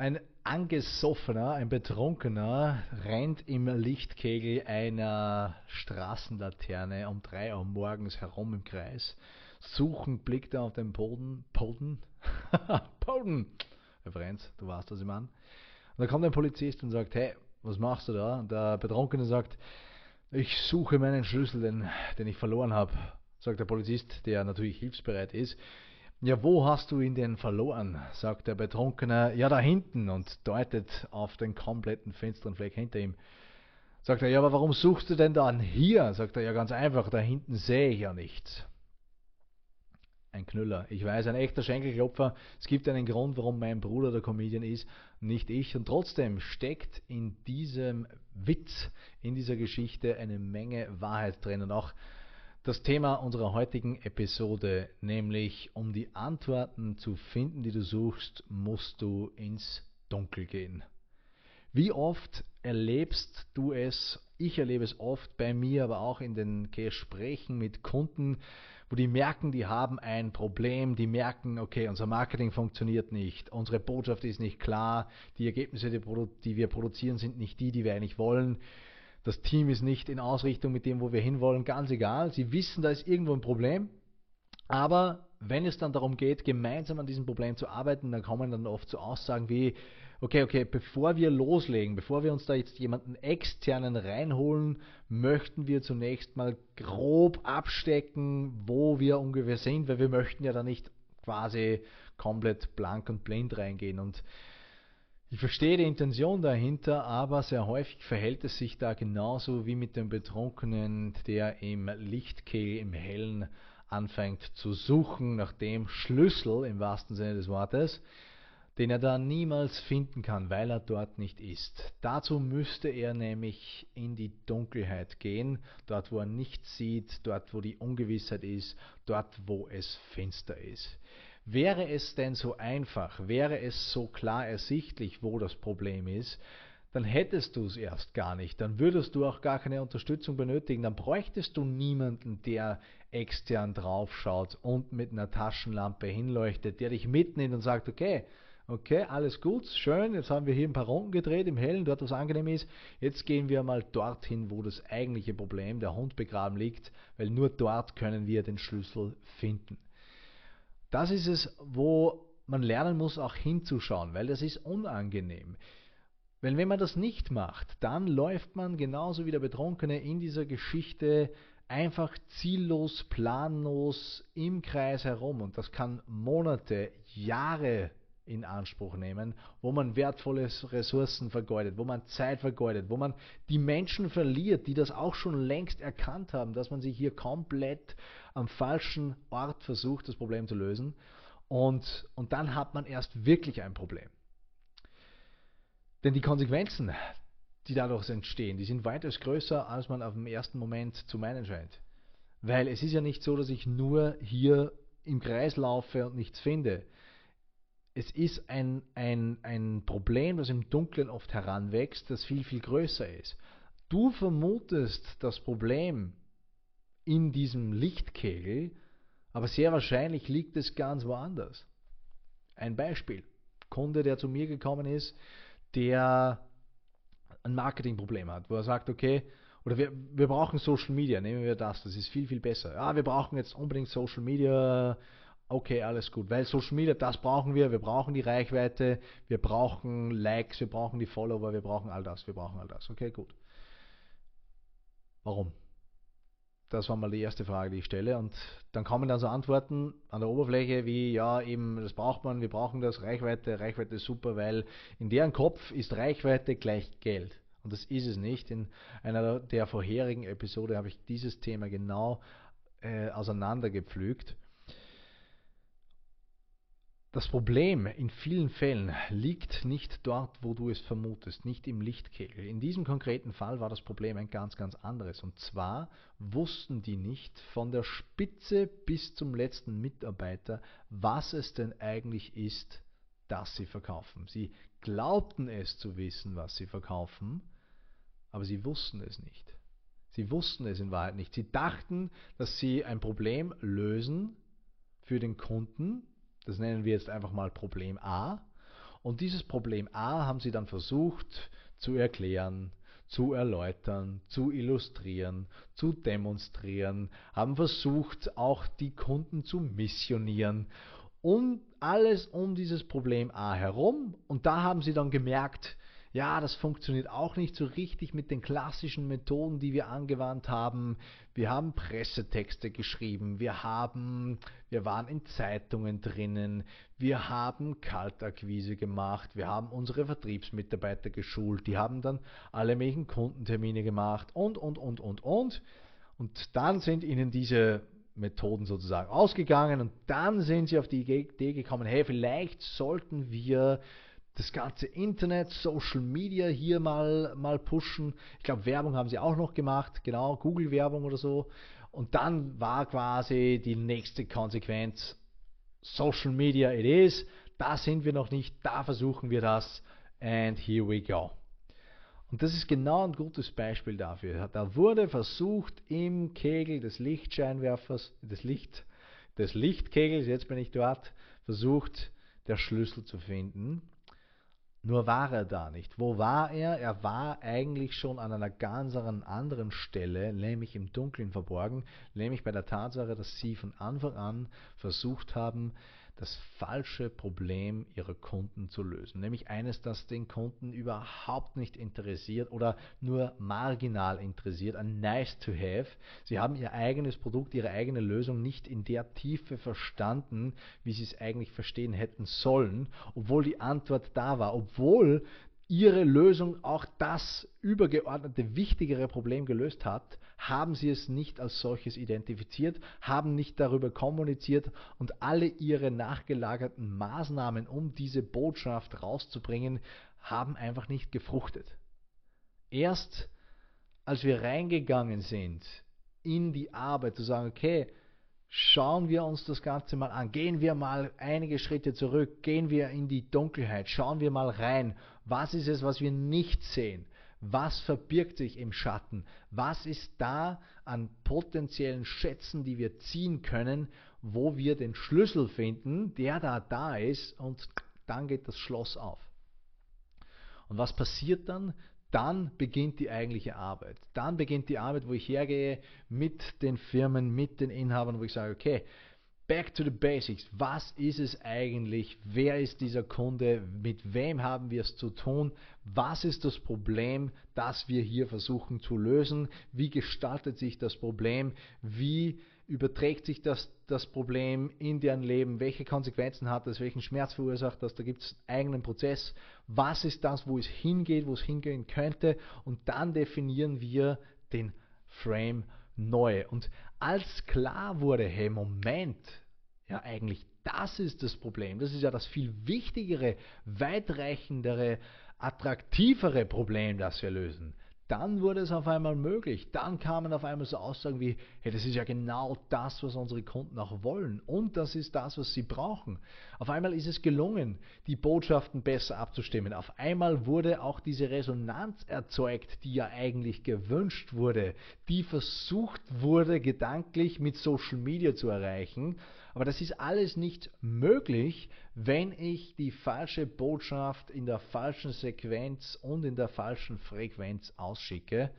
Ein angesoffener, ein Betrunkener rennt im Lichtkegel einer Straßenlaterne um 3 Uhr morgens herum im Kreis. Suchend blickt er auf den Boden. Boden? Boden! Referenz, du weißt, was ich meine. Und da kommt ein Polizist und sagt, hey, was machst du da? Und der Betrunkene sagt, ich suche meinen Schlüssel, den, den ich verloren habe. Sagt der Polizist, der natürlich hilfsbereit ist. Ja, wo hast du ihn denn verloren? sagt der Betrunkene. Ja, da hinten und deutet auf den kompletten finsteren hinter ihm. Sagt er, ja, aber warum suchst du denn dann hier? Sagt er, ja, ganz einfach, da hinten sehe ich ja nichts. Ein Knüller. Ich weiß, ein echter Schenkelklopfer. Es gibt einen Grund, warum mein Bruder der Comedian ist, nicht ich. Und trotzdem steckt in diesem Witz, in dieser Geschichte eine Menge Wahrheit drin. Und auch das Thema unserer heutigen Episode, nämlich um die Antworten zu finden, die du suchst, musst du ins Dunkel gehen. Wie oft erlebst du es? Ich erlebe es oft bei mir, aber auch in den Gesprächen mit Kunden, wo die merken, die haben ein Problem, die merken, okay, unser Marketing funktioniert nicht, unsere Botschaft ist nicht klar, die Ergebnisse, die wir produzieren, sind nicht die, die wir eigentlich wollen das Team ist nicht in Ausrichtung mit dem, wo wir hinwollen, ganz egal. Sie wissen, da ist irgendwo ein Problem, aber wenn es dann darum geht, gemeinsam an diesem Problem zu arbeiten, dann kommen dann oft so Aussagen wie, okay, okay, bevor wir loslegen, bevor wir uns da jetzt jemanden externen reinholen, möchten wir zunächst mal grob abstecken, wo wir ungefähr sind, weil wir möchten ja da nicht quasi komplett blank und blind reingehen. Und ich verstehe die Intention dahinter, aber sehr häufig verhält es sich da genauso wie mit dem Betrunkenen, der im Lichtkehl, im Hellen anfängt zu suchen nach dem Schlüssel im wahrsten Sinne des Wortes, den er da niemals finden kann, weil er dort nicht ist. Dazu müsste er nämlich in die Dunkelheit gehen, dort wo er nichts sieht, dort wo die Ungewissheit ist, dort wo es finster ist. Wäre es denn so einfach, wäre es so klar ersichtlich, wo das Problem ist, dann hättest du es erst gar nicht, dann würdest du auch gar keine Unterstützung benötigen, dann bräuchtest du niemanden, der extern draufschaut und mit einer Taschenlampe hinleuchtet, der dich mitnimmt und sagt, okay, okay, alles gut, schön, jetzt haben wir hier ein paar Runden gedreht im Hellen, dort was angenehm ist, jetzt gehen wir mal dorthin, wo das eigentliche Problem, der Hund begraben liegt, weil nur dort können wir den Schlüssel finden. Das ist es, wo man lernen muss, auch hinzuschauen, weil das ist unangenehm. Weil wenn man das nicht macht, dann läuft man genauso wie der Betrunkene in dieser Geschichte einfach ziellos, planlos im Kreis herum. Und das kann Monate, Jahre in Anspruch nehmen, wo man wertvolle Ressourcen vergeudet, wo man Zeit vergeudet, wo man die Menschen verliert, die das auch schon längst erkannt haben, dass man sich hier komplett am falschen Ort versucht, das Problem zu lösen. Und, und dann hat man erst wirklich ein Problem. Denn die Konsequenzen, die dadurch entstehen, die sind weitaus größer, als man auf dem ersten Moment zu meinen scheint. Weil es ist ja nicht so, dass ich nur hier im Kreis laufe und nichts finde es ist ein, ein, ein Problem, das im Dunkeln oft heranwächst, das viel, viel größer ist. Du vermutest das Problem in diesem Lichtkegel, aber sehr wahrscheinlich liegt es ganz woanders. Ein Beispiel. Kunde, der zu mir gekommen ist, der ein Marketingproblem hat, wo er sagt, okay, oder wir, wir brauchen Social Media, nehmen wir das, das ist viel, viel besser. Ja, wir brauchen jetzt unbedingt Social Media, okay, alles gut. Weil Social Media, das brauchen wir. Wir brauchen die Reichweite, wir brauchen Likes, wir brauchen die Follower, wir brauchen all das, wir brauchen all das. Okay, gut. Warum? Das war mal die erste Frage, die ich stelle. Und dann kommen dann so Antworten an der Oberfläche wie, ja, eben, das braucht man, wir brauchen das, Reichweite, Reichweite ist super, weil in deren Kopf ist Reichweite gleich Geld. Und das ist es nicht. In einer der vorherigen Episode habe ich dieses Thema genau äh, auseinandergepflügt. Das Problem in vielen Fällen liegt nicht dort, wo du es vermutest, nicht im Lichtkegel. In diesem konkreten Fall war das Problem ein ganz, ganz anderes. Und zwar wussten die nicht von der Spitze bis zum letzten Mitarbeiter, was es denn eigentlich ist, das sie verkaufen. Sie glaubten es zu wissen, was sie verkaufen, aber sie wussten es nicht. Sie wussten es in Wahrheit nicht. Sie dachten, dass sie ein Problem lösen für den Kunden, das nennen wir jetzt einfach mal Problem A. Und dieses Problem A haben sie dann versucht zu erklären, zu erläutern, zu illustrieren, zu demonstrieren, haben versucht auch die Kunden zu missionieren und alles um dieses Problem A herum. Und da haben sie dann gemerkt, ja, das funktioniert auch nicht so richtig mit den klassischen Methoden, die wir angewandt haben. Wir haben Pressetexte geschrieben, wir haben, wir waren in Zeitungen drinnen, wir haben Kaltakquise gemacht, wir haben unsere Vertriebsmitarbeiter geschult, die haben dann alle möglichen Kundentermine gemacht und, und, und, und, und. Und dann sind ihnen diese Methoden sozusagen ausgegangen und dann sind sie auf die Idee gekommen, hey, vielleicht sollten wir das ganze Internet, Social Media hier mal, mal pushen. Ich glaube, Werbung haben sie auch noch gemacht, genau, Google-Werbung oder so. Und dann war quasi die nächste Konsequenz, Social Media it is. Da sind wir noch nicht, da versuchen wir das. And here we go. Und das ist genau ein gutes Beispiel dafür. Da wurde versucht, im Kegel des Lichtscheinwerfers, des Licht, des Lichtkegels, jetzt bin ich dort, versucht, der Schlüssel zu finden. Nur war er da nicht. Wo war er? Er war eigentlich schon an einer ganz anderen Stelle, nämlich im Dunkeln verborgen, nämlich bei der Tatsache, dass sie von Anfang an versucht haben, das falsche Problem ihrer Kunden zu lösen. Nämlich eines, das den Kunden überhaupt nicht interessiert oder nur marginal interessiert, ein nice to have. Sie haben ihr eigenes Produkt, ihre eigene Lösung nicht in der Tiefe verstanden, wie sie es eigentlich verstehen hätten sollen, obwohl die Antwort da war, obwohl ihre Lösung auch das übergeordnete, wichtigere Problem gelöst hat, haben sie es nicht als solches identifiziert, haben nicht darüber kommuniziert und alle ihre nachgelagerten Maßnahmen, um diese Botschaft rauszubringen, haben einfach nicht gefruchtet. Erst als wir reingegangen sind in die Arbeit, zu sagen, okay, schauen wir uns das Ganze mal an, gehen wir mal einige Schritte zurück, gehen wir in die Dunkelheit, schauen wir mal rein, was ist es, was wir nicht sehen, was verbirgt sich im Schatten? Was ist da an potenziellen Schätzen, die wir ziehen können, wo wir den Schlüssel finden, der da da ist und dann geht das Schloss auf. Und was passiert dann? Dann beginnt die eigentliche Arbeit. Dann beginnt die Arbeit, wo ich hergehe mit den Firmen, mit den Inhabern, wo ich sage, okay, back to the basics. Was ist es eigentlich? Wer ist dieser Kunde? Mit wem haben wir es zu tun? Was ist das Problem, das wir hier versuchen zu lösen? Wie gestaltet sich das Problem? Wie überträgt sich das, das Problem in deren Leben? Welche Konsequenzen hat das? Welchen Schmerz verursacht das? Da gibt es einen eigenen Prozess. Was ist das, wo es hingeht, wo es hingehen könnte? Und dann definieren wir den Frame neu. Und als klar wurde, hey, Moment, ja eigentlich das ist das Problem, das ist ja das viel wichtigere, weitreichendere, attraktivere Problem, das wir lösen, dann wurde es auf einmal möglich. Dann kamen auf einmal so Aussagen wie, hey, das ist ja genau das, was unsere Kunden auch wollen und das ist das, was sie brauchen. Auf einmal ist es gelungen, die Botschaften besser abzustimmen. Auf einmal wurde auch diese Resonanz erzeugt, die ja eigentlich gewünscht wurde, die versucht wurde, gedanklich mit Social Media zu erreichen. Aber das ist alles nicht möglich, wenn ich die falsche Botschaft in der falschen Sequenz und in der falschen Frequenz ausschicke,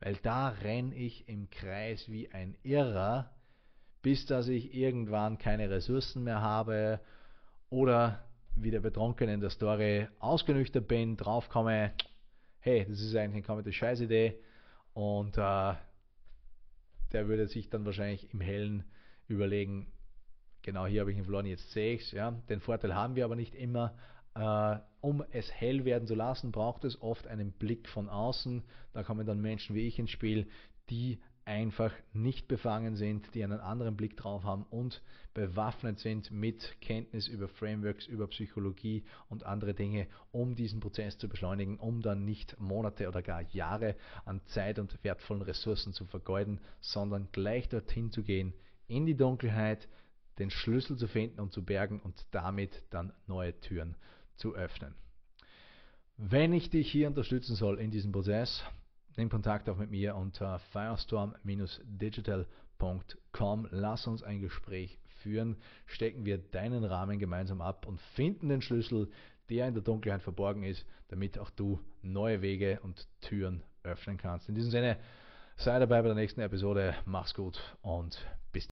weil da renne ich im Kreis wie ein Irrer, bis dass ich irgendwann keine Ressourcen mehr habe oder wie der Betrunkene in der Story ausgenüchtert bin, draufkomme, hey, das ist eigentlich eine komplette Scheißidee und äh, der würde sich dann wahrscheinlich im Hellen überlegen, genau hier habe ich ihn verloren, jetzt sehe ich es. Ja. Den Vorteil haben wir aber nicht immer. Äh, um es hell werden zu lassen, braucht es oft einen Blick von außen. Da kommen dann Menschen wie ich ins Spiel, die einfach nicht befangen sind, die einen anderen Blick drauf haben und bewaffnet sind mit Kenntnis über Frameworks, über Psychologie und andere Dinge, um diesen Prozess zu beschleunigen, um dann nicht Monate oder gar Jahre an Zeit und wertvollen Ressourcen zu vergeuden, sondern gleich dorthin zu gehen, in die Dunkelheit, den Schlüssel zu finden und zu bergen und damit dann neue Türen zu öffnen. Wenn ich dich hier unterstützen soll in diesem Prozess, nimm Kontakt auf mit mir unter firestorm-digital.com. Lass uns ein Gespräch führen, stecken wir deinen Rahmen gemeinsam ab und finden den Schlüssel, der in der Dunkelheit verborgen ist, damit auch du neue Wege und Türen öffnen kannst. In diesem Sinne, sei dabei bei der nächsten Episode. Mach's gut und bis